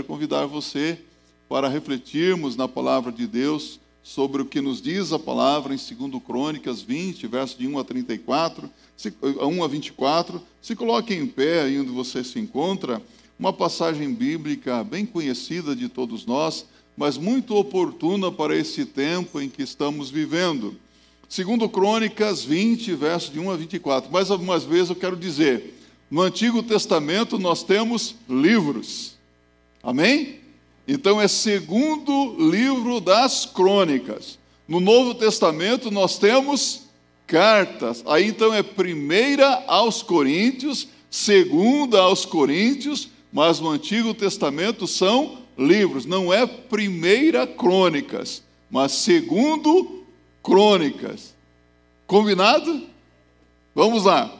quero convidar você para refletirmos na palavra de Deus sobre o que nos diz a palavra em 2 Crônicas 20, verso de 1 a 34, 1 a 24. Se coloque em pé aí onde você se encontra, uma passagem bíblica bem conhecida de todos nós, mas muito oportuna para esse tempo em que estamos vivendo. Segundo Crônicas 20, verso de 1 a 24. Mais algumas vezes eu quero dizer, no Antigo Testamento nós temos livros. Amém? Então é segundo livro das Crônicas. No Novo Testamento nós temos cartas. Aí então é primeira aos Coríntios, segunda aos Coríntios, mas no Antigo Testamento são livros, não é primeira crônicas, mas segundo crônicas. Combinado? Vamos lá.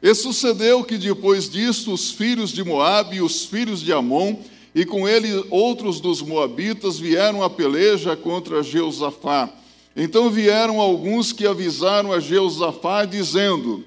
E sucedeu que depois disto os filhos de Moabe e os filhos de Amon e com ele outros dos moabitas vieram a peleja contra Jeusafá. Então vieram alguns que avisaram a Jeusafá dizendo: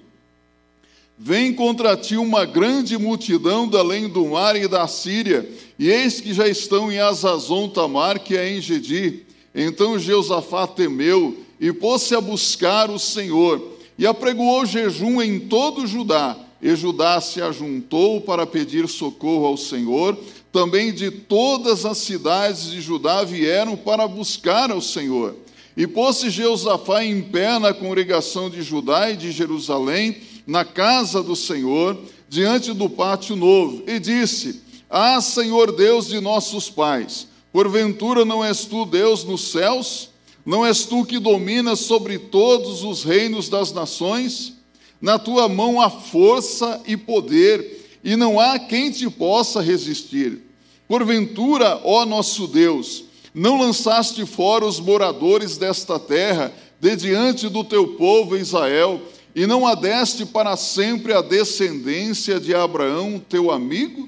Vem contra ti uma grande multidão da além do mar e da Síria, e eis que já estão em Azazon Tamar, que é em Gedi. Então Jeusafá temeu e pôs-se a buscar o Senhor, e apregoou jejum em todo Judá. E Judá se ajuntou para pedir socorro ao Senhor. Também de todas as cidades de Judá vieram para buscar ao Senhor. E pôs-se Jeusafá em pé na congregação de Judá e de Jerusalém, na casa do Senhor, diante do pátio novo, e disse: Ah, Senhor Deus de nossos pais, porventura não és tu Deus nos céus? Não és tu que dominas sobre todos os reinos das nações? Na tua mão há força e poder, e não há quem te possa resistir. Porventura, ó nosso Deus, não lançaste fora os moradores desta terra de diante do teu povo Israel, e não adeste para sempre a descendência de Abraão, teu amigo?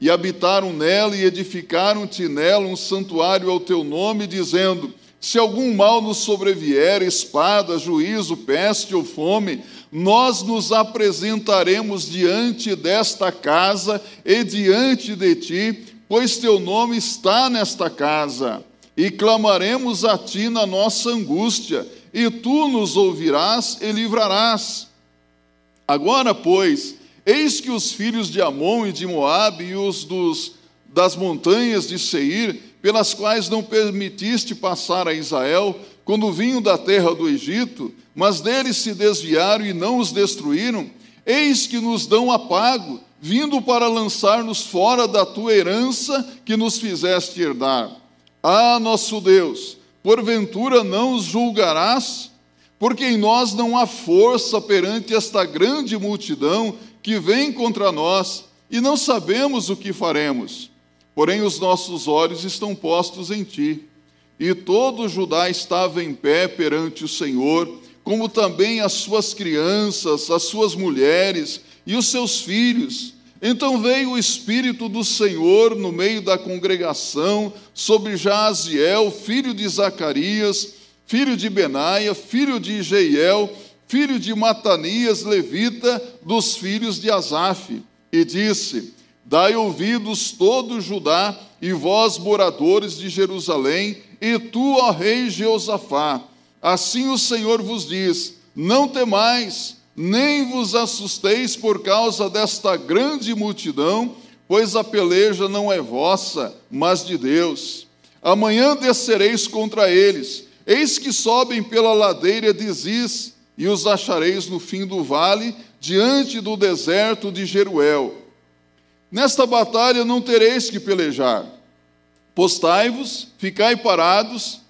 E habitaram nela e edificaram-te nela um santuário ao teu nome, dizendo: Se algum mal nos sobrevier, espada, juízo, peste ou fome, nós nos apresentaremos diante desta casa e diante de ti, pois teu nome está nesta casa, e clamaremos a ti na nossa angústia e tu nos ouvirás e livrarás. Agora, pois, eis que os filhos de Amon e de Moabe e os dos, das montanhas de Seir, pelas quais não permitiste passar a Israel, quando vinham da terra do Egito, mas deles se desviaram e não os destruíram, eis que nos dão apago, vindo para lançar-nos fora da tua herança que nos fizeste herdar. Ah, nosso Deus, porventura não os julgarás? Porque em nós não há força perante esta grande multidão que vem contra nós, e não sabemos o que faremos. Porém, os nossos olhos estão postos em ti. E todo Judá estava em pé perante o Senhor, como também as suas crianças, as suas mulheres e os seus filhos então veio o Espírito do Senhor no meio da congregação sobre Jaziel, filho de Zacarias, filho de Benaia, filho de Jeiel, filho de Matanias, levita, dos filhos de Asaf, e disse: Dai ouvidos todo Judá e vós, moradores de Jerusalém, e tu, ó rei Jeosafá. Assim o Senhor vos diz: Não temais, nem vos assusteis por causa desta grande multidão, pois a peleja não é vossa, mas de Deus. Amanhã descereis contra eles, eis que sobem pela ladeira de Ziz, e os achareis no fim do vale, diante do deserto de Jeruel. Nesta batalha não tereis que pelejar. Postai-vos, ficai parados,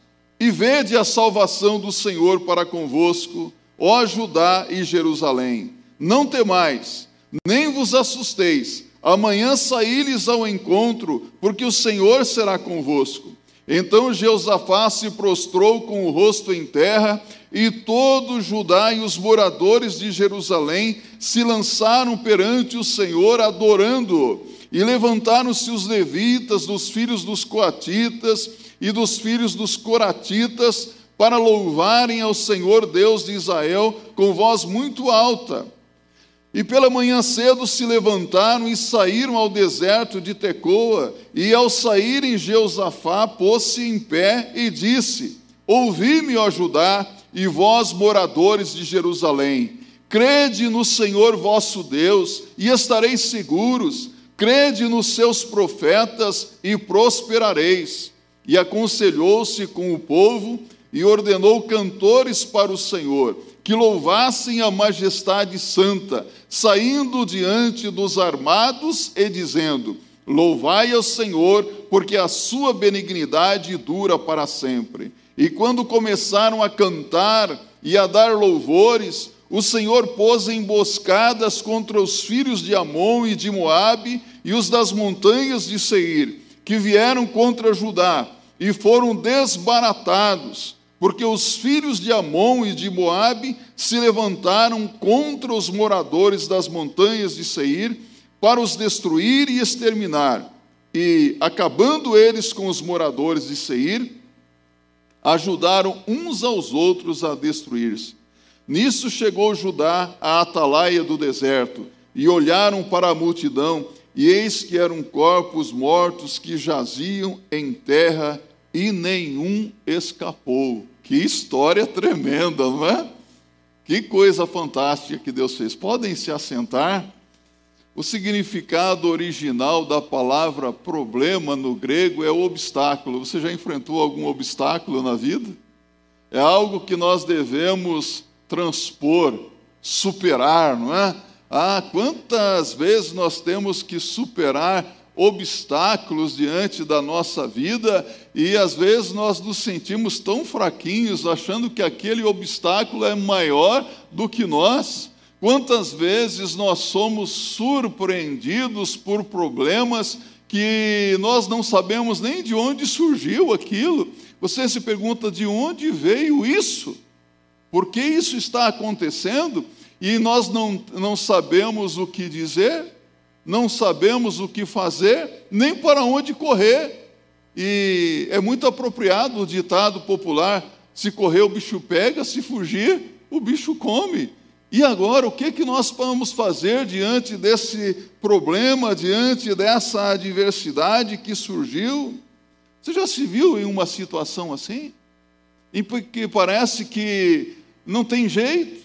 e vede a salvação do Senhor para convosco, ó Judá e Jerusalém, não temais, nem vos assusteis, amanhã saí-lhes ao encontro, porque o Senhor será convosco. Então Jeosafá se prostrou com o rosto em terra, e todo Judá e os moradores de Jerusalém se lançaram perante o Senhor, adorando-o. E levantaram-se os levitas, dos filhos dos coatitas e dos filhos dos coratitas, para louvarem ao Senhor Deus de Israel com voz muito alta. E pela manhã cedo se levantaram e saíram ao deserto de Tecoa, e ao saírem Jeusafá pôs-se em pé e disse: Ouvi-me, ó Judá, e vós, moradores de Jerusalém, crede no Senhor vosso Deus, e estareis seguros, crede nos seus profetas, e prosperareis. E aconselhou-se com o povo, e ordenou cantores para o Senhor que louvassem a majestade santa, saindo diante dos armados e dizendo: Louvai ao Senhor, porque a sua benignidade dura para sempre. E quando começaram a cantar e a dar louvores, o Senhor pôs emboscadas contra os filhos de Amon e de Moabe e os das montanhas de Seir, que vieram contra Judá, e foram desbaratados porque os filhos de Amon e de Moabe se levantaram contra os moradores das montanhas de Seir para os destruir e exterminar. E, acabando eles com os moradores de Seir, ajudaram uns aos outros a destruir-se. Nisso chegou Judá à atalaia do deserto, e olharam para a multidão, e eis que eram corpos mortos que jaziam em terra e nenhum escapou. Que história tremenda, não é? Que coisa fantástica que Deus fez. Podem se assentar? O significado original da palavra problema no grego é obstáculo. Você já enfrentou algum obstáculo na vida? É algo que nós devemos transpor, superar, não é? Ah, quantas vezes nós temos que superar obstáculos diante da nossa vida e às vezes nós nos sentimos tão fraquinhos, achando que aquele obstáculo é maior do que nós. Quantas vezes nós somos surpreendidos por problemas que nós não sabemos nem de onde surgiu aquilo. Você se pergunta de onde veio isso? Por que isso está acontecendo? E nós não, não sabemos o que dizer? Não sabemos o que fazer, nem para onde correr. E é muito apropriado o ditado popular: se correr o bicho pega, se fugir o bicho come. E agora, o que, que nós vamos fazer diante desse problema, diante dessa adversidade que surgiu? Você já se viu em uma situação assim? Em que parece que não tem jeito,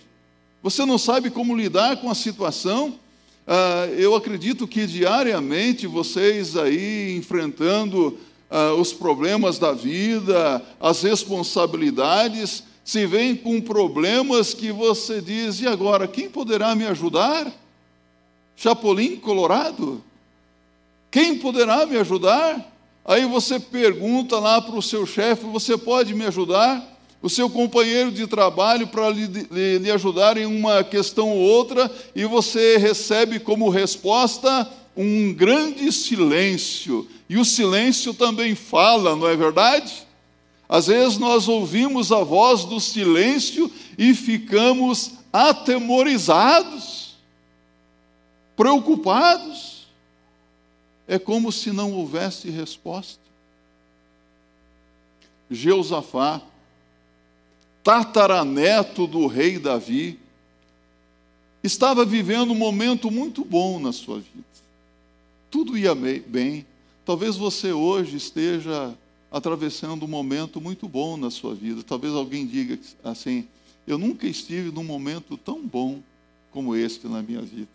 você não sabe como lidar com a situação, ah, eu acredito que diariamente vocês aí enfrentando ah, os problemas da vida, as responsabilidades, se vêm com problemas que você diz: e agora, quem poderá me ajudar? Chapolin Colorado? Quem poderá me ajudar? Aí você pergunta lá para o seu chefe: você pode me ajudar? O seu companheiro de trabalho para lhe, lhe, ajudar em uma questão ou outra, e você recebe como resposta um grande silêncio. E o silêncio também fala, não é verdade? Às vezes nós ouvimos a voz do silêncio e ficamos atemorizados, preocupados. É como se não houvesse resposta. Jeusafá tataraneto do rei Davi, estava vivendo um momento muito bom na sua vida. Tudo ia bem. Talvez você hoje esteja atravessando um momento muito bom na sua vida. Talvez alguém diga assim: Eu nunca estive num momento tão bom como este na minha vida.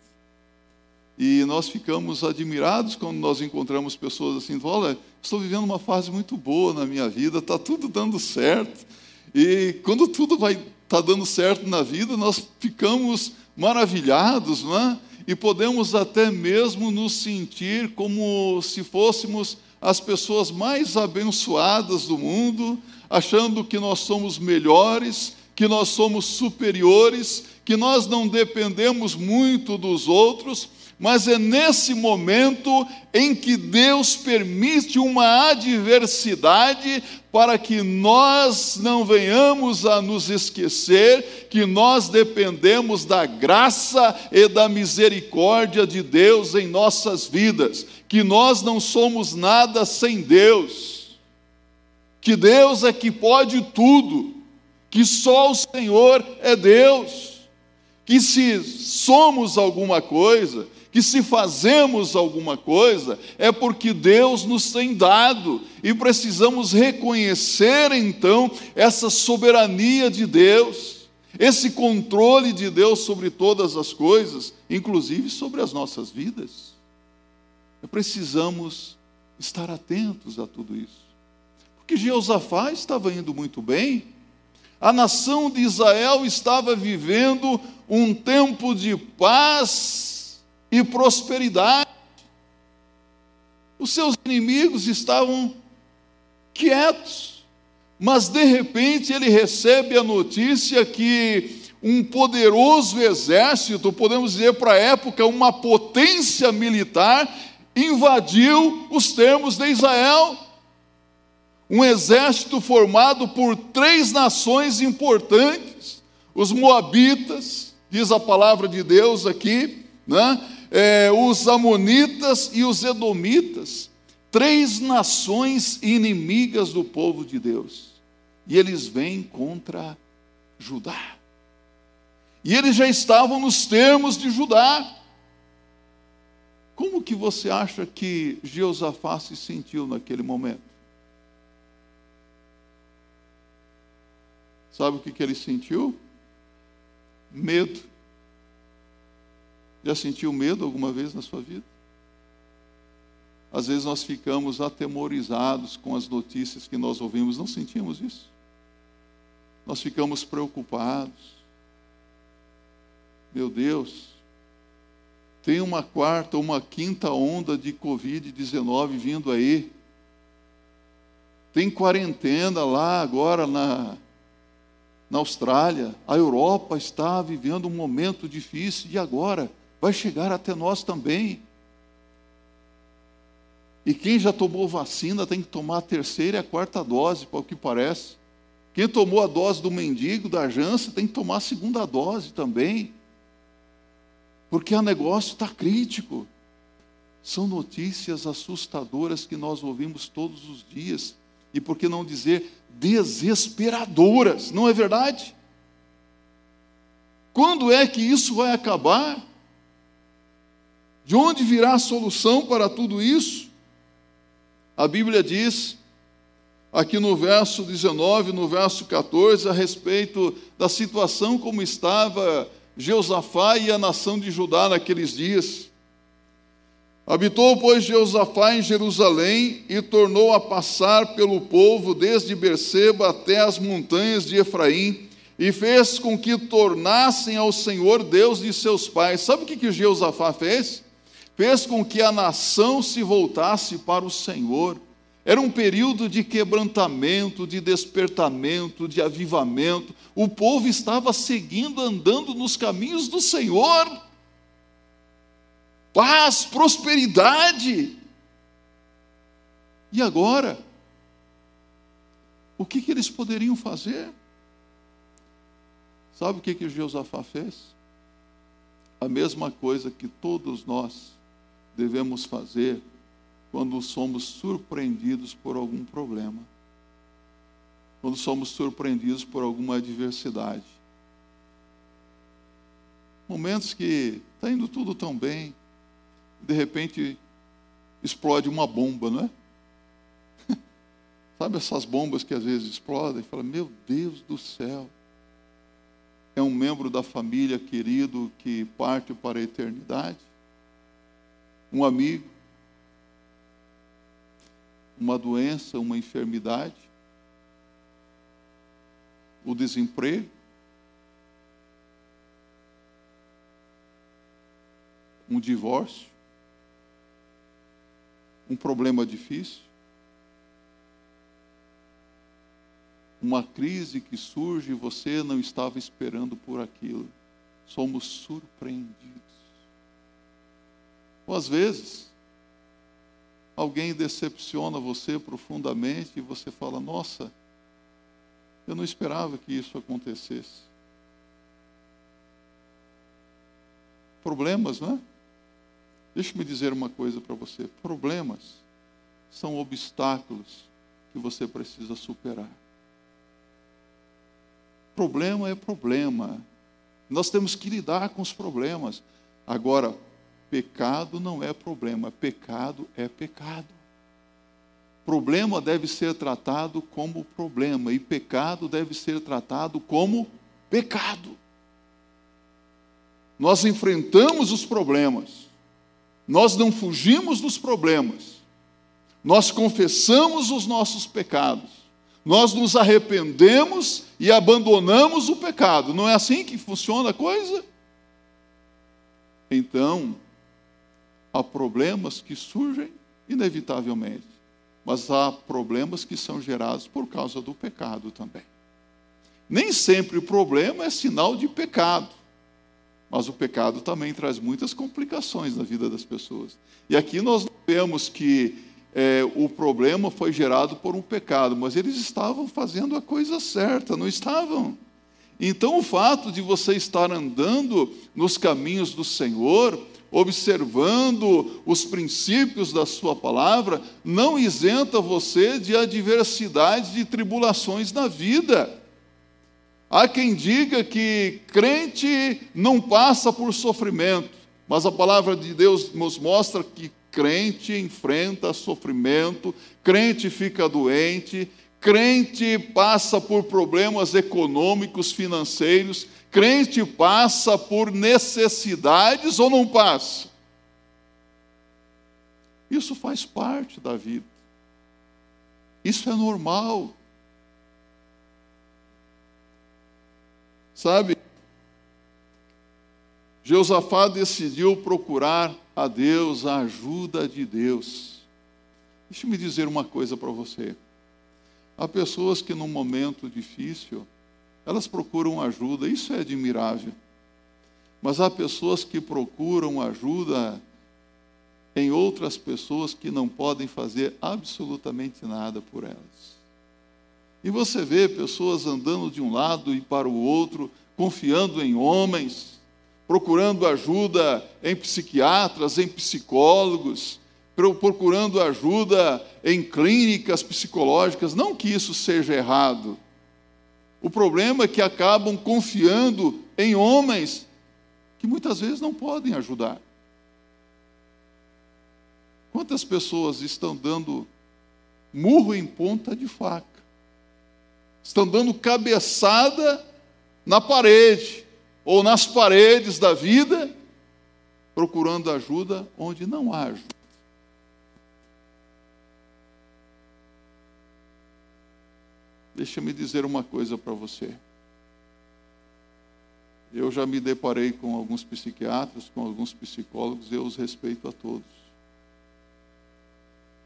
E nós ficamos admirados quando nós encontramos pessoas assim: Olha, estou vivendo uma fase muito boa na minha vida, está tudo dando certo. E quando tudo vai estar tá dando certo na vida, nós ficamos maravilhados, não é? E podemos até mesmo nos sentir como se fôssemos as pessoas mais abençoadas do mundo, achando que nós somos melhores, que nós somos superiores, que nós não dependemos muito dos outros, mas é nesse momento em que Deus permite uma adversidade para que nós não venhamos a nos esquecer que nós dependemos da graça e da misericórdia de Deus em nossas vidas, que nós não somos nada sem Deus, que Deus é que pode tudo, que só o Senhor é Deus que se somos alguma coisa, que se fazemos alguma coisa, é porque Deus nos tem dado e precisamos reconhecer então essa soberania de Deus, esse controle de Deus sobre todas as coisas, inclusive sobre as nossas vidas. Precisamos estar atentos a tudo isso. Porque Jeosafá estava indo muito bem, a nação de Israel estava vivendo um tempo de paz e prosperidade. Os seus inimigos estavam quietos, mas de repente ele recebe a notícia que um poderoso exército, podemos dizer para a época, uma potência militar, invadiu os termos de Israel um exército formado por três nações importantes: os Moabitas, diz a palavra de Deus aqui, né? É, os Amonitas e os Edomitas, três nações inimigas do povo de Deus. E eles vêm contra Judá. E eles já estavam nos termos de Judá. Como que você acha que Jeosafá se sentiu naquele momento? Sabe o que, que ele sentiu? Medo. Já sentiu medo alguma vez na sua vida? Às vezes nós ficamos atemorizados com as notícias que nós ouvimos, não sentimos isso? Nós ficamos preocupados. Meu Deus, tem uma quarta, uma quinta onda de Covid-19 vindo aí. Tem quarentena lá agora na, na Austrália, a Europa está vivendo um momento difícil e agora vai chegar até nós também. E quem já tomou vacina tem que tomar a terceira e a quarta dose, para o que parece. Quem tomou a dose do mendigo, da jança, tem que tomar a segunda dose também. Porque o negócio está crítico. São notícias assustadoras que nós ouvimos todos os dias. E por que não dizer desesperadoras, não é verdade? Quando é que isso vai acabar? De onde virá a solução para tudo isso? A Bíblia diz, aqui no verso 19, no verso 14, a respeito da situação como estava Jeosafá e a nação de Judá naqueles dias. Habitou, pois, Jeosafá em Jerusalém e tornou a passar pelo povo desde Berseba até as montanhas de Efraim e fez com que tornassem ao Senhor Deus de seus pais. Sabe o que, que Jeosafá fez? Fez com que a nação se voltasse para o Senhor. Era um período de quebrantamento, de despertamento, de avivamento. O povo estava seguindo, andando nos caminhos do Senhor paz, prosperidade. E agora? O que, que eles poderiam fazer? Sabe o que, que Josafá fez? A mesma coisa que todos nós devemos fazer quando somos surpreendidos por algum problema, quando somos surpreendidos por alguma adversidade. Momentos que está indo tudo tão bem, de repente explode uma bomba, não é? Sabe essas bombas que às vezes explodem? Fala, meu Deus do céu. É um membro da família querido que parte para a eternidade? Um amigo? Uma doença, uma enfermidade? O desemprego? Um divórcio? um problema difícil, uma crise que surge e você não estava esperando por aquilo. Somos surpreendidos. Ou às vezes, alguém decepciona você profundamente e você fala: Nossa, eu não esperava que isso acontecesse. Problemas, não é? Deixe-me dizer uma coisa para você: problemas são obstáculos que você precisa superar. Problema é problema. Nós temos que lidar com os problemas. Agora, pecado não é problema, pecado é pecado. Problema deve ser tratado como problema e pecado deve ser tratado como pecado. Nós enfrentamos os problemas, nós não fugimos dos problemas, nós confessamos os nossos pecados, nós nos arrependemos e abandonamos o pecado. Não é assim que funciona a coisa? Então, há problemas que surgem inevitavelmente, mas há problemas que são gerados por causa do pecado também. Nem sempre o problema é sinal de pecado, mas o pecado também traz muitas complicações na vida das pessoas. E aqui nós vemos que é, o problema foi gerado por um pecado, mas eles estavam fazendo a coisa certa, não estavam? Então, o fato de você estar andando nos caminhos do Senhor, observando os princípios da Sua palavra, não isenta você de adversidades, de tribulações na vida. Há quem diga que crente não passa por sofrimento, mas a palavra de Deus nos mostra que crente enfrenta sofrimento, crente fica doente, crente passa por problemas econômicos, financeiros, crente passa por necessidades ou não passa? Isso faz parte da vida. Isso é normal. Sabe? Jeosafá decidiu procurar a Deus, a ajuda de Deus. Deixa-me dizer uma coisa para você. Há pessoas que num momento difícil, elas procuram ajuda, isso é admirável. Mas há pessoas que procuram ajuda em outras pessoas que não podem fazer absolutamente nada por elas. E você vê pessoas andando de um lado e para o outro, confiando em homens, procurando ajuda em psiquiatras, em psicólogos, procurando ajuda em clínicas psicológicas. Não que isso seja errado. O problema é que acabam confiando em homens que muitas vezes não podem ajudar. Quantas pessoas estão dando murro em ponta de faca? Estão dando cabeçada na parede, ou nas paredes da vida, procurando ajuda onde não há ajuda. Deixa-me dizer uma coisa para você. Eu já me deparei com alguns psiquiatras, com alguns psicólogos, eu os respeito a todos.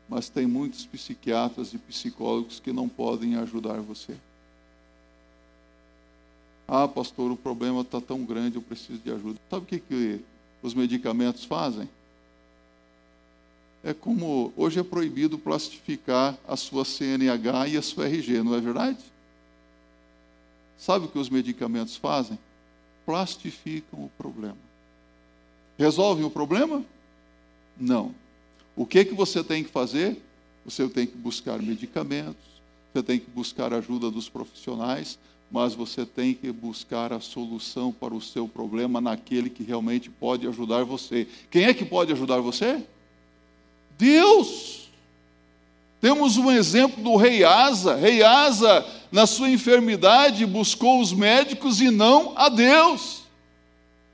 Mas tem muitos psiquiatras e psicólogos que não podem ajudar você. Ah, pastor, o problema está tão grande, eu preciso de ajuda. Sabe o que, que os medicamentos fazem? É como hoje é proibido plastificar a sua CNH e a sua RG, não é verdade? Sabe o que os medicamentos fazem? Plastificam o problema. Resolvem o problema? Não. O que, que você tem que fazer? Você tem que buscar medicamentos, você tem que buscar ajuda dos profissionais, mas você tem que buscar a solução para o seu problema naquele que realmente pode ajudar você. Quem é que pode ajudar você? Deus. Temos um exemplo do rei Asa. Rei Asa, na sua enfermidade, buscou os médicos e não a Deus.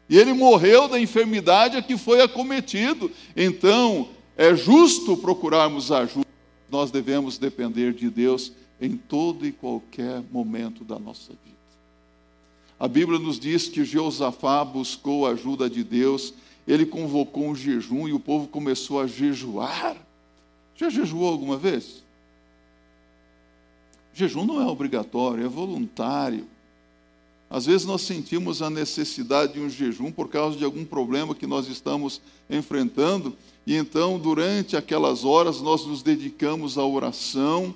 E ele morreu da enfermidade a que foi acometido. Então, é justo procurarmos ajuda. Nós devemos depender de Deus em todo e qualquer momento da nossa vida. A Bíblia nos diz que Jeosafá buscou a ajuda de Deus, ele convocou um jejum e o povo começou a jejuar. Já jejuou alguma vez? Jejum não é obrigatório, é voluntário. Às vezes nós sentimos a necessidade de um jejum por causa de algum problema que nós estamos enfrentando, e então, durante aquelas horas, nós nos dedicamos à oração,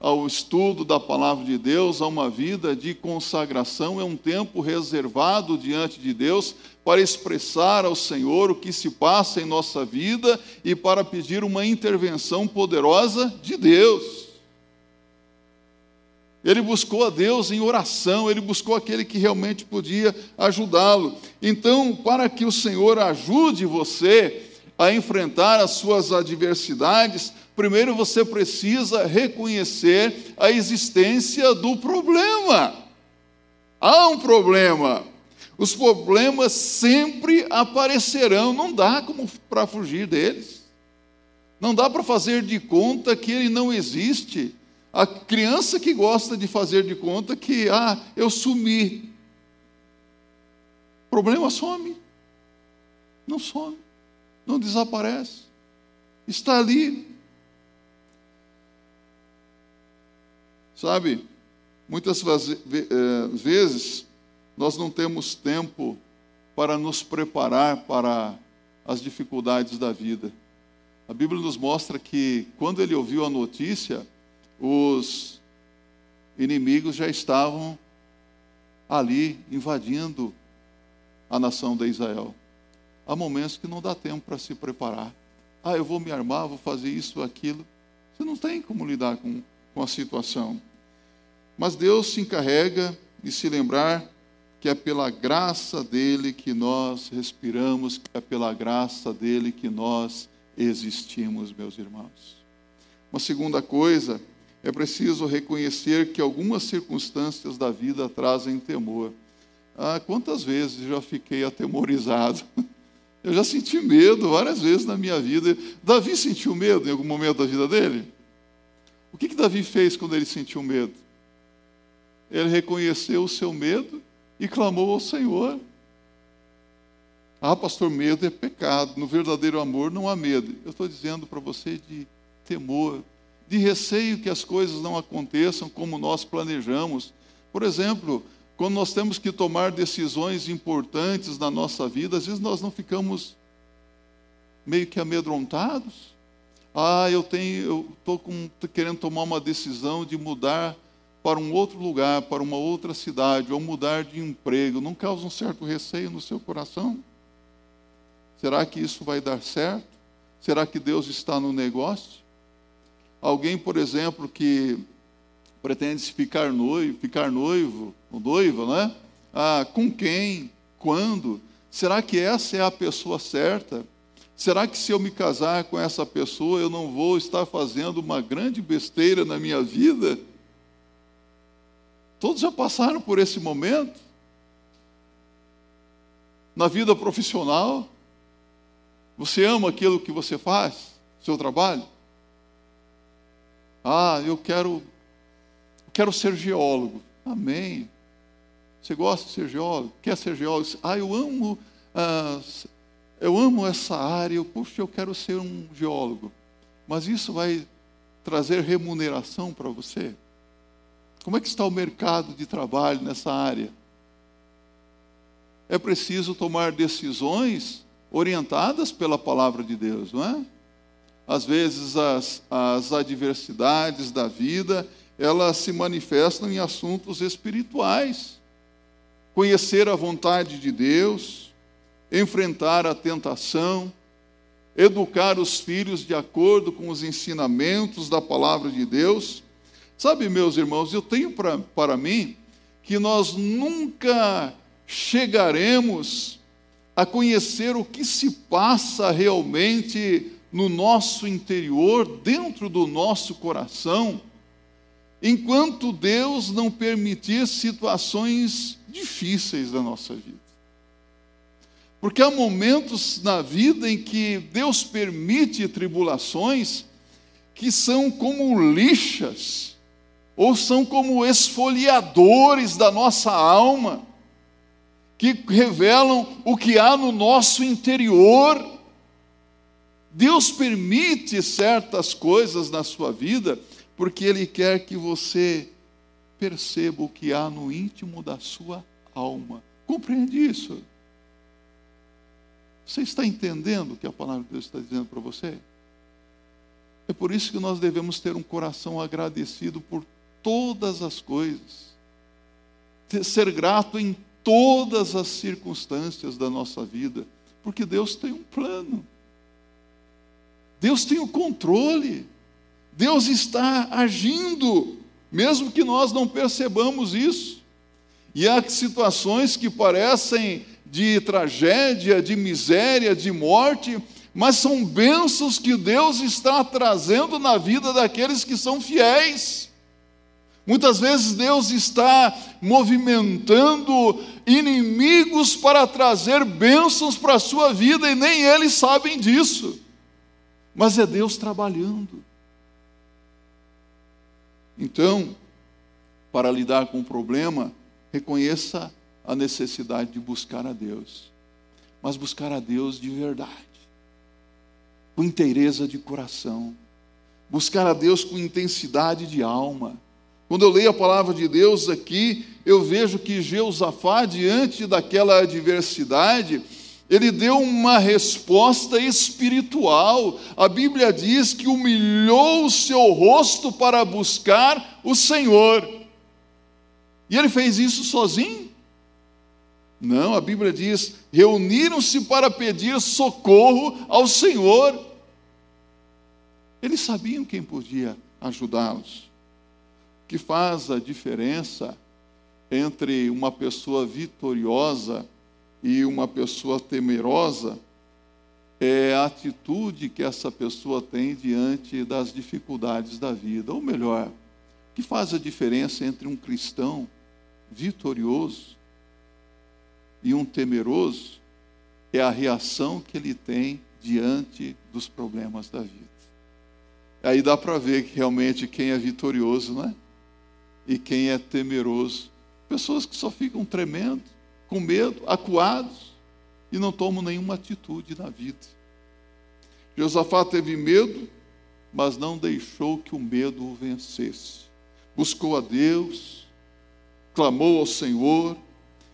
ao estudo da palavra de Deus, a uma vida de consagração, é um tempo reservado diante de Deus para expressar ao Senhor o que se passa em nossa vida e para pedir uma intervenção poderosa de Deus. Ele buscou a Deus em oração, ele buscou aquele que realmente podia ajudá-lo. Então, para que o Senhor ajude você a enfrentar as suas adversidades, primeiro você precisa reconhecer a existência do problema. Há um problema. Os problemas sempre aparecerão, não dá como para fugir deles. Não dá para fazer de conta que ele não existe. A criança que gosta de fazer de conta que, ah, eu sumi. O problema some. Não some. Não desaparece. Está ali. Sabe, muitas eh, vezes nós não temos tempo para nos preparar para as dificuldades da vida. A Bíblia nos mostra que quando ele ouviu a notícia, os inimigos já estavam ali invadindo a nação de Israel. Há momentos que não dá tempo para se preparar. Ah, eu vou me armar, vou fazer isso, aquilo. Você não tem como lidar com, com a situação. Mas Deus se encarrega de se lembrar que é pela graça dele que nós respiramos, que é pela graça dele que nós existimos, meus irmãos. Uma segunda coisa, é preciso reconhecer que algumas circunstâncias da vida trazem temor. Ah, quantas vezes já fiquei atemorizado? Eu já senti medo várias vezes na minha vida. Davi sentiu medo em algum momento da vida dele? O que, que Davi fez quando ele sentiu medo? Ele reconheceu o seu medo e clamou ao Senhor. Ah, pastor, medo é pecado. No verdadeiro amor não há medo. Eu estou dizendo para você de temor, de receio que as coisas não aconteçam como nós planejamos. Por exemplo, quando nós temos que tomar decisões importantes na nossa vida, às vezes nós não ficamos meio que amedrontados. Ah, eu tenho, eu estou querendo tomar uma decisão de mudar para um outro lugar, para uma outra cidade, ou mudar de emprego, não causa um certo receio no seu coração? Será que isso vai dar certo? Será que Deus está no negócio? Alguém, por exemplo, que pretende ficar noivo, ficar noivo, ou noiva, né? Ah, com quem? Quando? Será que essa é a pessoa certa? Será que se eu me casar com essa pessoa, eu não vou estar fazendo uma grande besteira na minha vida? Todos já passaram por esse momento. Na vida profissional, você ama aquilo que você faz, seu trabalho? Ah, eu quero, eu quero ser geólogo. Amém. Você gosta de ser geólogo? Quer ser geólogo? Ah, eu amo, ah, eu amo essa área. Puxa, eu quero ser um geólogo. Mas isso vai trazer remuneração para você? Como é que está o mercado de trabalho nessa área? É preciso tomar decisões orientadas pela palavra de Deus, não é? Às vezes as, as adversidades da vida, elas se manifestam em assuntos espirituais. Conhecer a vontade de Deus, enfrentar a tentação, educar os filhos de acordo com os ensinamentos da palavra de Deus, Sabe, meus irmãos, eu tenho pra, para mim que nós nunca chegaremos a conhecer o que se passa realmente no nosso interior, dentro do nosso coração, enquanto Deus não permitir situações difíceis da nossa vida. Porque há momentos na vida em que Deus permite tribulações que são como lixas ou são como esfoliadores da nossa alma, que revelam o que há no nosso interior. Deus permite certas coisas na sua vida, porque Ele quer que você perceba o que há no íntimo da sua alma. Compreende isso? Você está entendendo o que a palavra de Deus está dizendo para você? É por isso que nós devemos ter um coração agradecido por todas as coisas, ser grato em todas as circunstâncias da nossa vida, porque Deus tem um plano, Deus tem o controle, Deus está agindo mesmo que nós não percebamos isso. E há situações que parecem de tragédia, de miséria, de morte, mas são bênçãos que Deus está trazendo na vida daqueles que são fiéis. Muitas vezes Deus está movimentando inimigos para trazer bênçãos para a sua vida e nem eles sabem disso. Mas é Deus trabalhando. Então, para lidar com o problema, reconheça a necessidade de buscar a Deus. Mas buscar a Deus de verdade, com inteireza de coração. Buscar a Deus com intensidade de alma quando eu leio a palavra de Deus aqui, eu vejo que Jeusafá, diante daquela adversidade, ele deu uma resposta espiritual. A Bíblia diz que humilhou o seu rosto para buscar o Senhor. E ele fez isso sozinho? Não, a Bíblia diz: reuniram-se para pedir socorro ao Senhor. Eles sabiam quem podia ajudá-los que faz a diferença entre uma pessoa vitoriosa e uma pessoa temerosa é a atitude que essa pessoa tem diante das dificuldades da vida. Ou melhor, o que faz a diferença entre um cristão vitorioso e um temeroso é a reação que ele tem diante dos problemas da vida. Aí dá para ver que realmente quem é vitorioso, não é? E quem é temeroso. Pessoas que só ficam tremendo, com medo, acuados e não tomam nenhuma atitude na vida. Josafá teve medo, mas não deixou que o medo o vencesse. Buscou a Deus, clamou ao Senhor.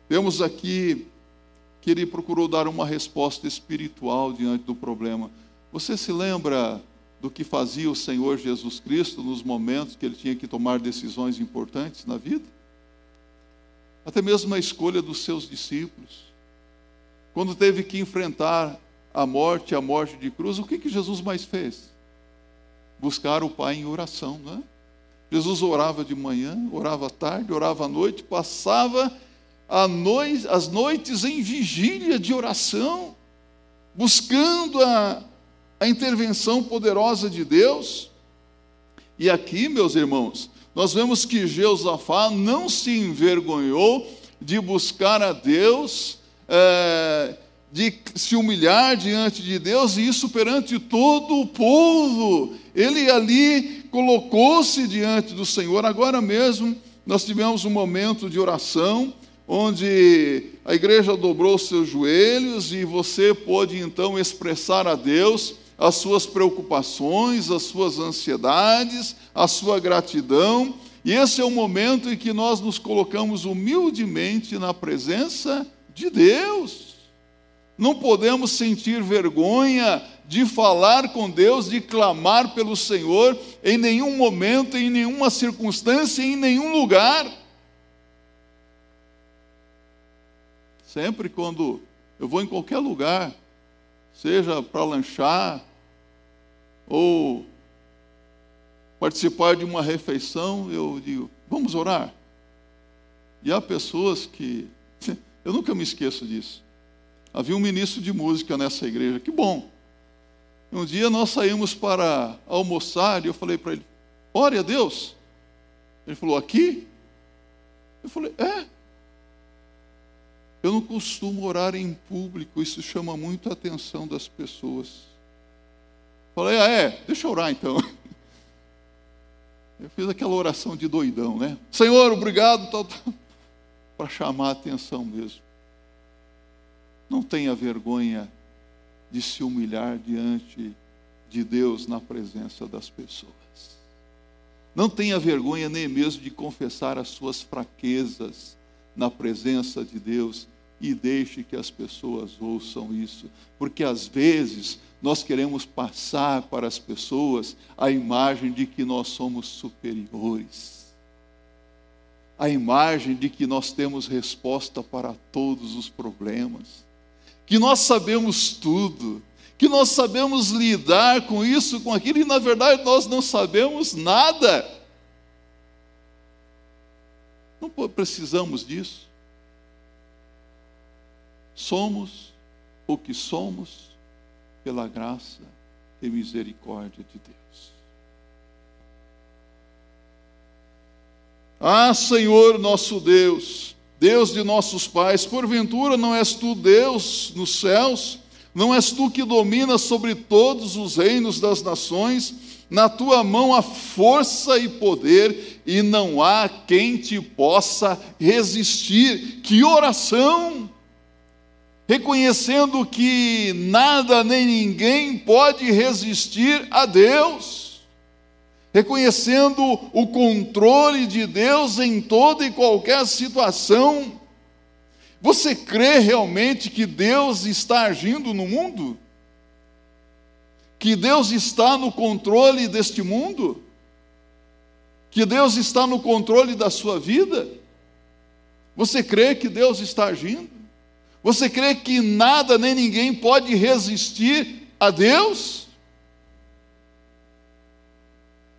Vemos aqui que ele procurou dar uma resposta espiritual diante do problema. Você se lembra do que fazia o Senhor Jesus Cristo nos momentos que ele tinha que tomar decisões importantes na vida? Até mesmo na escolha dos seus discípulos. Quando teve que enfrentar a morte, a morte de cruz, o que, que Jesus mais fez? Buscar o Pai em oração, não é? Jesus orava de manhã, orava à tarde, orava à noite, passava noite, as noites em vigília de oração, buscando a, a intervenção poderosa de Deus. E aqui, meus irmãos, nós vemos que Jeosafá não se envergonhou de buscar a Deus, é, de se humilhar diante de Deus, e isso perante todo o povo. Ele ali colocou-se diante do Senhor. Agora mesmo, nós tivemos um momento de oração, onde a igreja dobrou seus joelhos e você pôde então expressar a Deus as suas preocupações, as suas ansiedades, a sua gratidão. E esse é o momento em que nós nos colocamos humildemente na presença de Deus. Não podemos sentir vergonha de falar com Deus, de clamar pelo Senhor em nenhum momento, em nenhuma circunstância, em nenhum lugar. Sempre quando eu vou em qualquer lugar, seja para lanchar ou participar de uma refeição, eu digo, vamos orar. E há pessoas que, eu nunca me esqueço disso. Havia um ministro de música nessa igreja, que bom. Um dia nós saímos para almoçar e eu falei para ele, ore a Deus. Ele falou, aqui? Eu falei, é. Eu não costumo orar em público, isso chama muito a atenção das pessoas. Falei, ah, é, deixa eu orar então. Eu fiz aquela oração de doidão, né? Senhor, obrigado, tal, tal, para chamar a atenção mesmo. Não tenha vergonha de se humilhar diante de Deus na presença das pessoas. Não tenha vergonha nem mesmo de confessar as suas fraquezas na presença de Deus e deixe que as pessoas ouçam isso, porque às vezes nós queremos passar para as pessoas a imagem de que nós somos superiores, a imagem de que nós temos resposta para todos os problemas, que nós sabemos tudo, que nós sabemos lidar com isso, com aquilo, e na verdade nós não sabemos nada. Não precisamos disso. Somos o que somos pela graça e misericórdia de Deus. Ah, Senhor nosso Deus, Deus de nossos pais, porventura não és tu Deus nos céus? Não és tu que dominas sobre todos os reinos das nações? Na tua mão há força e poder, e não há quem te possa resistir. Que oração! Reconhecendo que nada nem ninguém pode resistir a Deus, reconhecendo o controle de Deus em toda e qualquer situação. Você crê realmente que Deus está agindo no mundo? que Deus está no controle deste mundo? Que Deus está no controle da sua vida? Você crê que Deus está agindo? Você crê que nada nem ninguém pode resistir a Deus?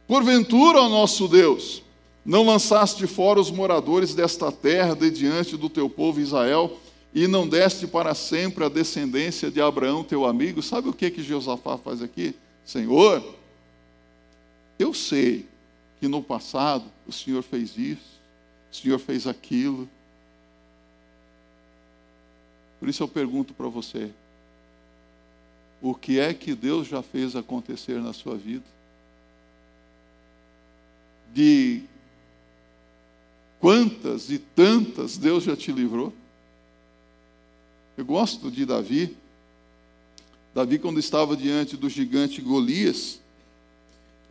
Porventura, ó nosso Deus, não lançaste fora os moradores desta terra de diante do teu povo Israel, e não deste para sempre a descendência de Abraão, teu amigo. Sabe o que que Josafá faz aqui? Senhor, eu sei que no passado o Senhor fez isso, o Senhor fez aquilo. Por isso eu pergunto para você: o que é que Deus já fez acontecer na sua vida? De quantas e tantas Deus já te livrou? Eu gosto de Davi. Davi, quando estava diante do gigante Golias,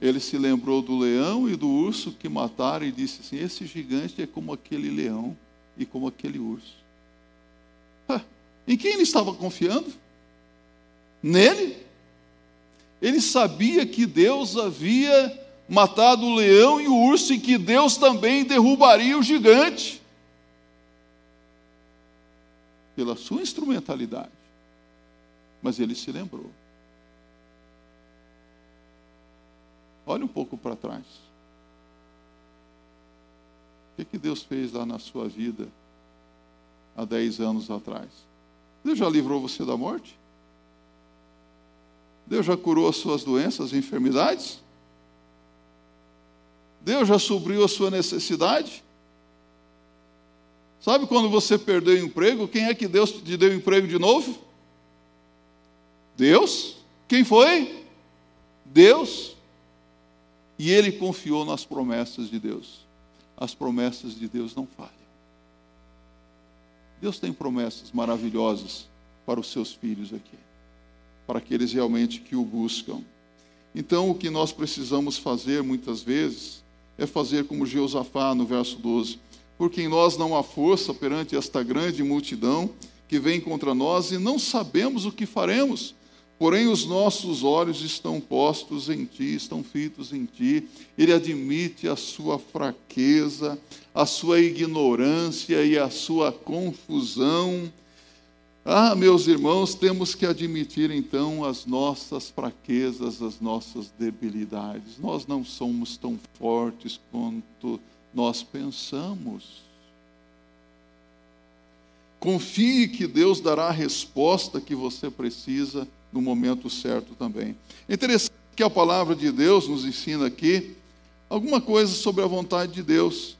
ele se lembrou do leão e do urso que mataram e disse assim: Esse gigante é como aquele leão e como aquele urso. Em quem ele estava confiando? Nele? Ele sabia que Deus havia matado o leão e o urso e que Deus também derrubaria o gigante pela sua instrumentalidade. Mas ele se lembrou. Olhe um pouco para trás. O que, que Deus fez lá na sua vida há dez anos atrás? Deus já livrou você da morte? Deus já curou as suas doenças e enfermidades? Deus já supriu a sua necessidade? Sabe quando você perdeu o emprego, quem é que Deus te deu emprego de novo? Deus? Quem foi? Deus. E ele confiou nas promessas de Deus. As promessas de Deus não falham. Deus tem promessas maravilhosas para os seus filhos aqui, para aqueles realmente que o buscam. Então, o que nós precisamos fazer muitas vezes é fazer como Jeosafá no verso 12: porque em nós não há força perante esta grande multidão que vem contra nós e não sabemos o que faremos. Porém, os nossos olhos estão postos em ti, estão fitos em ti. Ele admite a sua fraqueza, a sua ignorância e a sua confusão. Ah, meus irmãos, temos que admitir então as nossas fraquezas, as nossas debilidades. Nós não somos tão fortes quanto nós pensamos. Confie que Deus dará a resposta que você precisa no momento certo também. Interessante que a palavra de Deus nos ensina aqui alguma coisa sobre a vontade de Deus.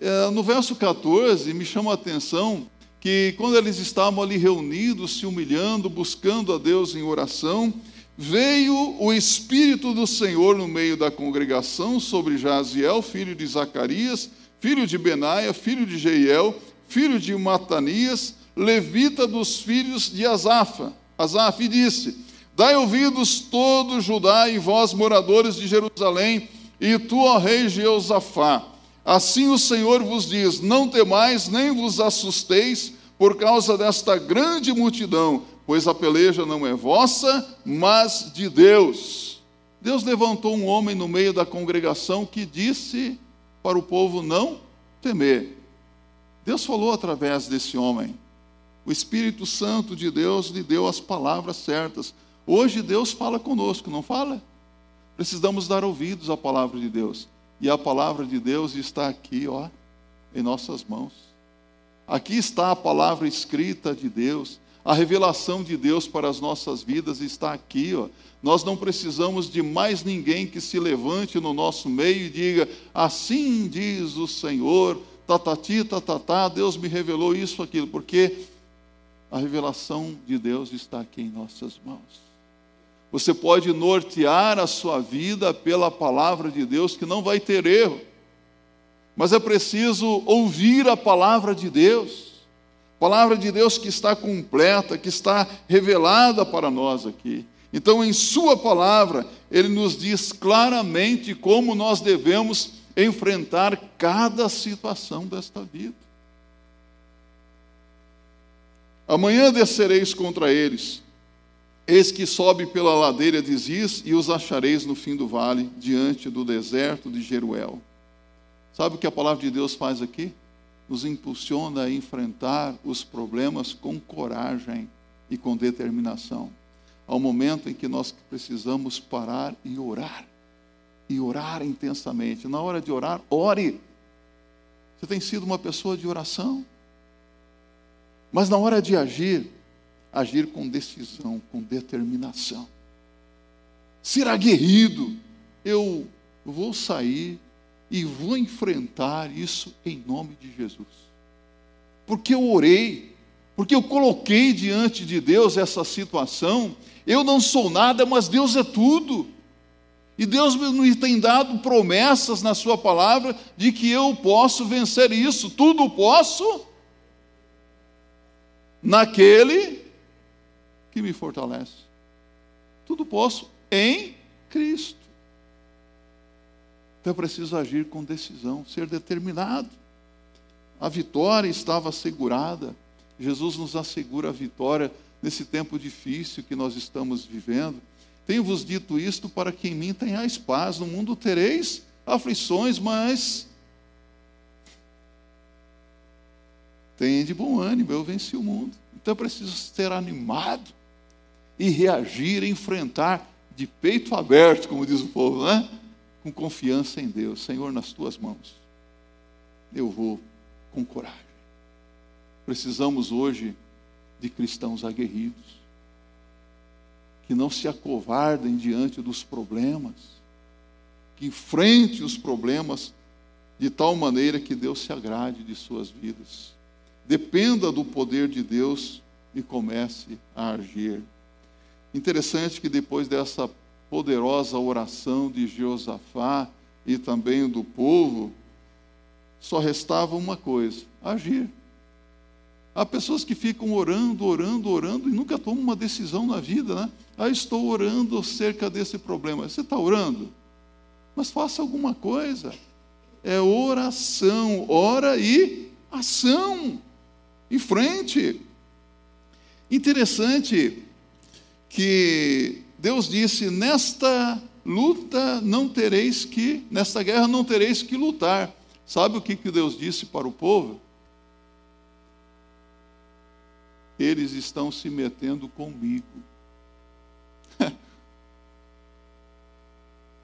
É, no verso 14, me chama a atenção que quando eles estavam ali reunidos, se humilhando, buscando a Deus em oração, veio o Espírito do Senhor no meio da congregação sobre Jaziel, filho de Zacarias, filho de Benaia, filho de Jeiel, filho de Matanias, levita dos filhos de Asafa. Asaf disse: Dai ouvidos todo Judá e vós, moradores de Jerusalém, e tu, ó rei Jeosafá. Assim o Senhor vos diz: Não temais, nem vos assusteis por causa desta grande multidão, pois a peleja não é vossa, mas de Deus. Deus levantou um homem no meio da congregação que disse para o povo não temer. Deus falou através desse homem. O Espírito Santo de Deus lhe deu as palavras certas. Hoje Deus fala conosco, não fala? Precisamos dar ouvidos à palavra de Deus. E a palavra de Deus está aqui, ó, em nossas mãos. Aqui está a palavra escrita de Deus, a revelação de Deus para as nossas vidas está aqui. Ó. Nós não precisamos de mais ninguém que se levante no nosso meio e diga: Assim diz o Senhor, tatati, tatatá, Deus me revelou isso, aquilo, porque a revelação de Deus está aqui em nossas mãos. Você pode nortear a sua vida pela palavra de Deus, que não vai ter erro. Mas é preciso ouvir a palavra de Deus. Palavra de Deus que está completa, que está revelada para nós aqui. Então, em Sua palavra, Ele nos diz claramente como nós devemos enfrentar cada situação desta vida. Amanhã descereis contra eles, eis que sobe pela ladeira de Ziz, e os achareis no fim do vale, diante do deserto de Jeruel. Sabe o que a palavra de Deus faz aqui? Nos impulsiona a enfrentar os problemas com coragem e com determinação. Ao momento em que nós precisamos parar e orar. E orar intensamente. Na hora de orar, ore. Você tem sido uma pessoa de oração? Mas na hora de agir, agir com decisão, com determinação. Ser aguerrido. Eu vou sair e vou enfrentar isso em nome de Jesus. Porque eu orei, porque eu coloquei diante de Deus essa situação. Eu não sou nada, mas Deus é tudo. E Deus me tem dado promessas na Sua palavra de que eu posso vencer isso. Tudo posso naquele que me fortalece. Tudo posso em Cristo. Então é preciso agir com decisão, ser determinado. A vitória estava assegurada. Jesus nos assegura a vitória nesse tempo difícil que nós estamos vivendo. Tenho-vos dito isto para que em mim tenhais paz. No mundo tereis aflições, mas tenha de bom ânimo, eu venci o mundo. Então é preciso ser animado e reagir, enfrentar de peito aberto, como diz o povo, não é? com confiança em Deus. Senhor, nas tuas mãos, eu vou com coragem. Precisamos hoje de cristãos aguerridos, que não se acovardem diante dos problemas, que enfrente os problemas de tal maneira que Deus se agrade de suas vidas. Dependa do poder de Deus e comece a agir. Interessante que depois dessa poderosa oração de Jeosafá e também do povo, só restava uma coisa: agir. Há pessoas que ficam orando, orando, orando e nunca tomam uma decisão na vida, né? Ah, estou orando acerca desse problema. Você está orando? Mas faça alguma coisa. É oração, ora e ação. Em frente. Interessante que Deus disse: nesta luta não tereis que, nesta guerra não tereis que lutar. Sabe o que, que Deus disse para o povo? Eles estão se metendo comigo.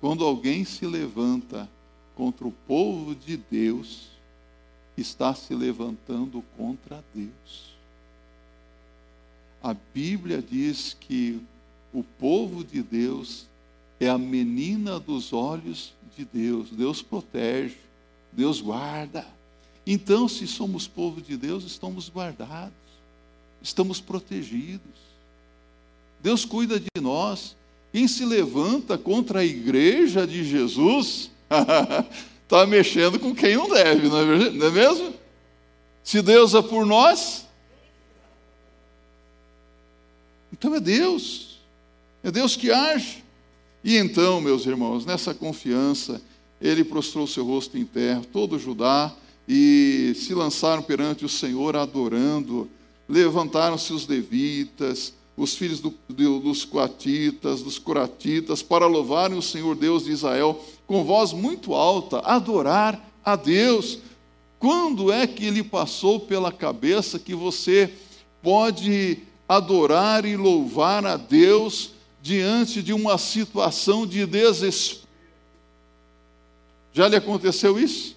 Quando alguém se levanta contra o povo de Deus, está se levantando contra Deus. A Bíblia diz que o povo de Deus é a menina dos olhos de Deus. Deus protege, Deus guarda. Então, se somos povo de Deus, estamos guardados, estamos protegidos. Deus cuida de nós. Quem se levanta contra a igreja de Jesus está mexendo com quem não deve, não é, não é mesmo? Se Deus é por nós, então é Deus. É Deus que age. E então, meus irmãos, nessa confiança, ele prostrou seu rosto em terra, todo Judá, e se lançaram perante o Senhor adorando. Levantaram-se os levitas, os filhos do, do, dos coatitas, dos coratitas, para louvarem o Senhor Deus de Israel com voz muito alta, adorar a Deus. Quando é que ele passou pela cabeça que você pode adorar e louvar a Deus diante de uma situação de desespero. Já lhe aconteceu isso?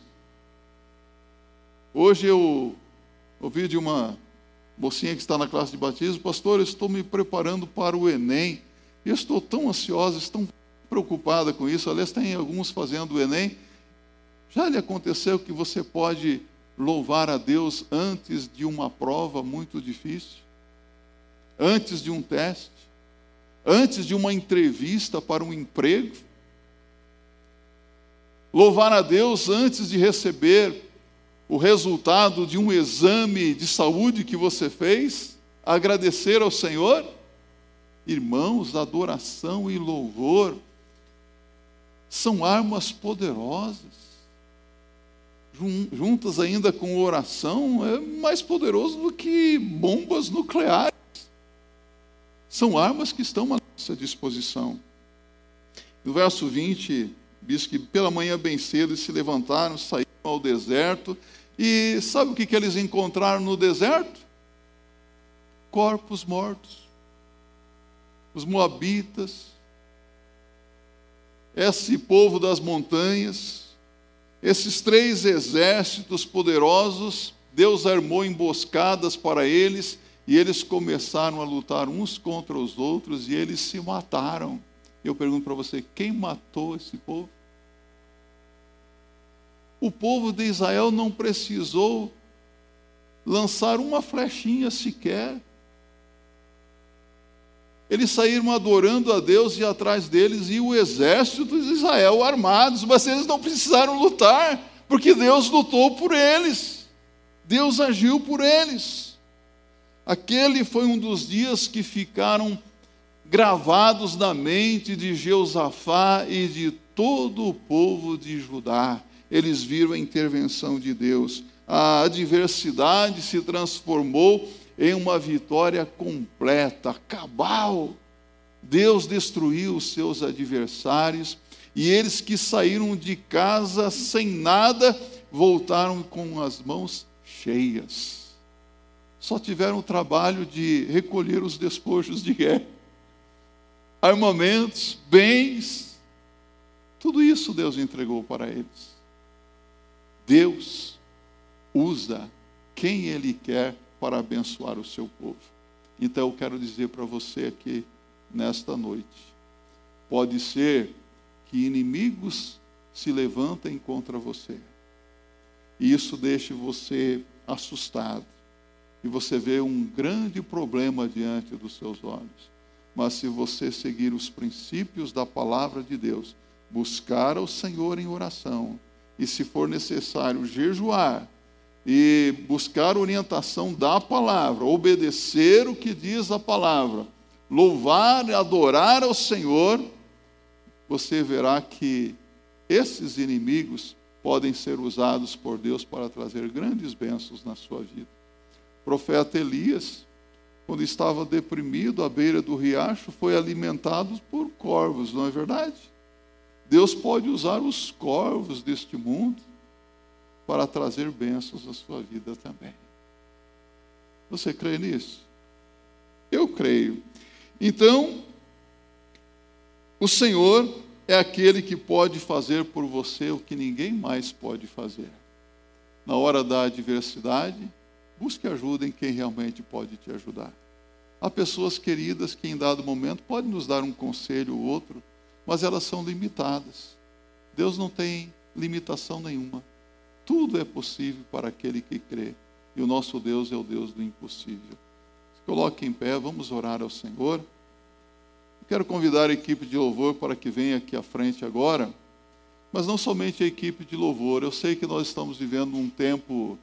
Hoje eu ouvi de uma mocinha que está na classe de batismo, pastor, eu estou me preparando para o Enem. Eu estou tão ansiosa, tão preocupada com isso. Aliás, tem alguns fazendo o Enem. Já lhe aconteceu que você pode louvar a Deus antes de uma prova muito difícil? Antes de um teste? Antes de uma entrevista para um emprego? Louvar a Deus antes de receber o resultado de um exame de saúde que você fez? Agradecer ao Senhor? Irmãos, adoração e louvor são armas poderosas juntas ainda com oração, é mais poderoso do que bombas nucleares. São armas que estão à nossa disposição. No verso 20, diz que pela manhã bem cedo eles se levantaram, saíram ao deserto, e sabe o que, que eles encontraram no deserto? Corpos mortos. Os moabitas, esse povo das montanhas, esses três exércitos poderosos, Deus armou emboscadas para eles e eles começaram a lutar uns contra os outros e eles se mataram. Eu pergunto para você: quem matou esse povo? O povo de Israel não precisou lançar uma flechinha sequer eles saíram adorando a Deus e atrás deles e o exército de Israel armados, mas eles não precisaram lutar, porque Deus lutou por eles. Deus agiu por eles. Aquele foi um dos dias que ficaram gravados na mente de Jeosafá e de todo o povo de Judá. Eles viram a intervenção de Deus. A adversidade se transformou em uma vitória completa, cabal. Deus destruiu os seus adversários e eles que saíram de casa sem nada voltaram com as mãos cheias. Só tiveram o trabalho de recolher os despojos de guerra, armamentos, bens, tudo isso Deus entregou para eles. Deus usa quem Ele quer para abençoar o seu povo. Então eu quero dizer para você aqui nesta noite: pode ser que inimigos se levantem contra você, e isso deixe você assustado, e você vê um grande problema diante dos seus olhos. Mas se você seguir os princípios da palavra de Deus, buscar ao Senhor em oração, e se for necessário jejuar, e buscar orientação da palavra, obedecer o que diz a palavra, louvar e adorar ao Senhor, você verá que esses inimigos podem ser usados por Deus para trazer grandes bênçãos na sua vida. O profeta Elias, quando estava deprimido à beira do riacho, foi alimentado por corvos, não é verdade? Deus pode usar os corvos deste mundo para trazer bênçãos à sua vida também. Você crê nisso? Eu creio. Então, o Senhor é aquele que pode fazer por você o que ninguém mais pode fazer. Na hora da adversidade, busque ajuda em quem realmente pode te ajudar. Há pessoas queridas que em dado momento podem nos dar um conselho ou outro, mas elas são limitadas. Deus não tem limitação nenhuma. Tudo é possível para aquele que crê. E o nosso Deus é o Deus do impossível. Se coloque em pé, vamos orar ao Senhor. Quero convidar a equipe de louvor para que venha aqui à frente agora. Mas não somente a equipe de louvor. Eu sei que nós estamos vivendo um tempo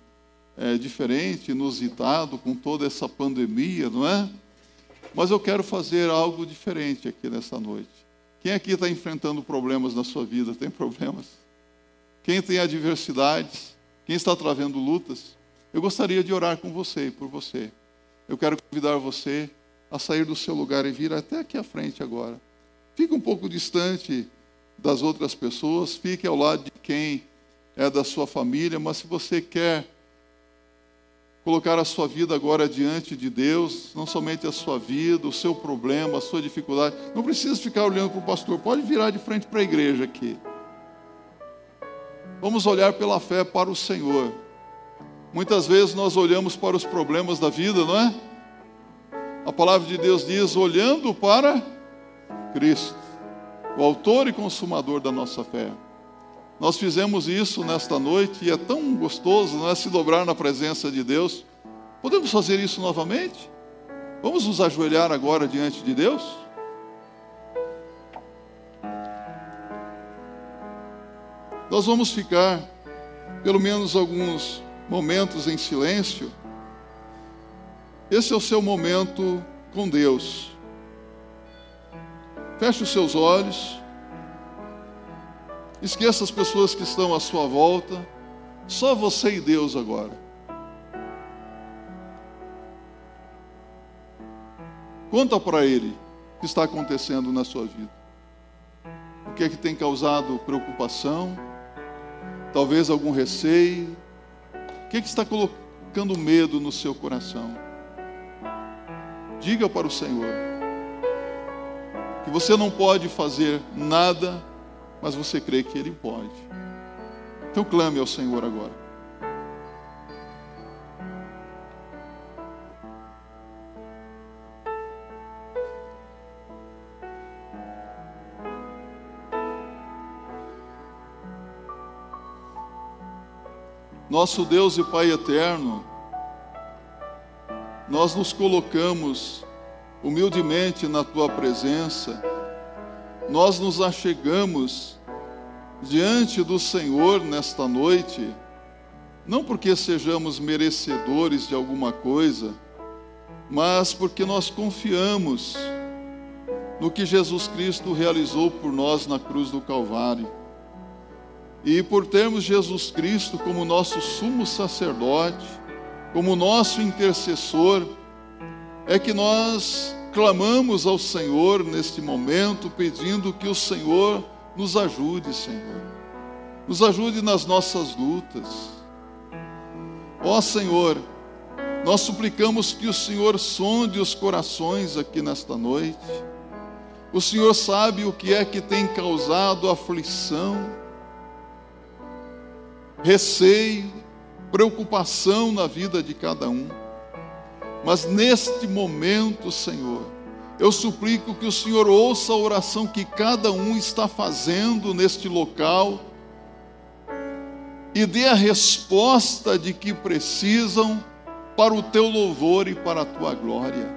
é, diferente, inusitado, com toda essa pandemia, não é? Mas eu quero fazer algo diferente aqui nessa noite. Quem aqui está enfrentando problemas na sua vida? Tem problemas? Quem tem adversidades, quem está travando lutas, eu gostaria de orar com você e por você. Eu quero convidar você a sair do seu lugar e vir até aqui à frente agora. Fique um pouco distante das outras pessoas, fique ao lado de quem é da sua família, mas se você quer colocar a sua vida agora diante de Deus, não somente a sua vida, o seu problema, a sua dificuldade, não precisa ficar olhando para o pastor, pode virar de frente para a igreja aqui. Vamos olhar pela fé para o Senhor. Muitas vezes nós olhamos para os problemas da vida, não é? A palavra de Deus diz: olhando para Cristo, o Autor e Consumador da nossa fé. Nós fizemos isso nesta noite e é tão gostoso, não é? Se dobrar na presença de Deus. Podemos fazer isso novamente? Vamos nos ajoelhar agora diante de Deus? Nós vamos ficar pelo menos alguns momentos em silêncio. Esse é o seu momento com Deus. Feche os seus olhos. Esqueça as pessoas que estão à sua volta. Só você e Deus agora. Conta para Ele o que está acontecendo na sua vida. O que é que tem causado preocupação? Talvez algum receio? O que é que está colocando medo no seu coração? Diga para o Senhor que você não pode fazer nada, mas você crê que Ele pode. Então clame ao Senhor agora. Nosso Deus e Pai eterno, nós nos colocamos humildemente na tua presença, nós nos achegamos diante do Senhor nesta noite, não porque sejamos merecedores de alguma coisa, mas porque nós confiamos no que Jesus Cristo realizou por nós na cruz do Calvário. E por termos Jesus Cristo como nosso sumo sacerdote, como nosso intercessor, é que nós clamamos ao Senhor neste momento, pedindo que o Senhor nos ajude, Senhor. Nos ajude nas nossas lutas. Ó Senhor, nós suplicamos que o Senhor sonde os corações aqui nesta noite. O Senhor sabe o que é que tem causado aflição receio, preocupação na vida de cada um. Mas neste momento, Senhor, eu suplico que o Senhor ouça a oração que cada um está fazendo neste local e dê a resposta de que precisam para o teu louvor e para a tua glória.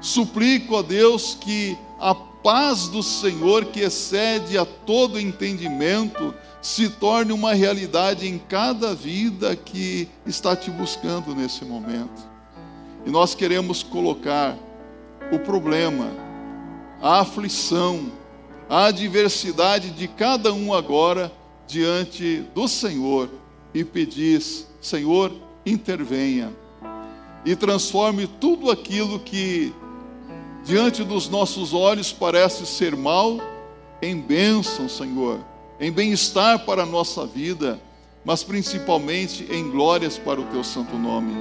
Suplico a Deus que a paz do Senhor, que excede a todo entendimento, se torne uma realidade em cada vida que está te buscando nesse momento. E nós queremos colocar o problema, a aflição, a adversidade de cada um agora diante do Senhor e pedir: Senhor, intervenha e transforme tudo aquilo que diante dos nossos olhos parece ser mal em bênção, Senhor em bem-estar para a nossa vida, mas principalmente em glórias para o teu santo nome.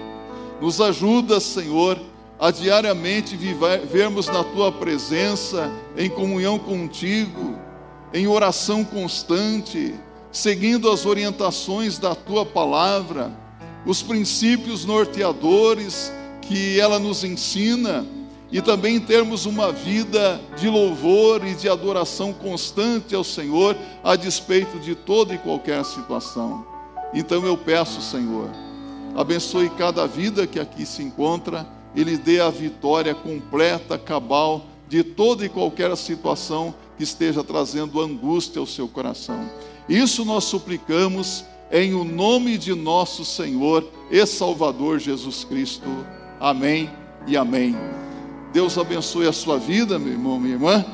Nos ajuda, Senhor, a diariamente vivermos na tua presença, em comunhão contigo, em oração constante, seguindo as orientações da tua palavra, os princípios norteadores que ela nos ensina e também termos uma vida de louvor e de adoração constante ao Senhor, a despeito de toda e qualquer situação. Então eu peço, Senhor, abençoe cada vida que aqui se encontra e lhe dê a vitória completa, cabal, de toda e qualquer situação que esteja trazendo angústia ao seu coração. Isso nós suplicamos em o nome de nosso Senhor e Salvador Jesus Cristo. Amém e amém. Deus abençoe a sua vida, meu irmão, minha irmã.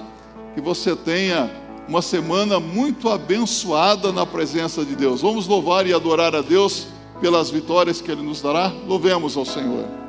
Que você tenha uma semana muito abençoada na presença de Deus. Vamos louvar e adorar a Deus pelas vitórias que Ele nos dará. Louvemos ao Senhor.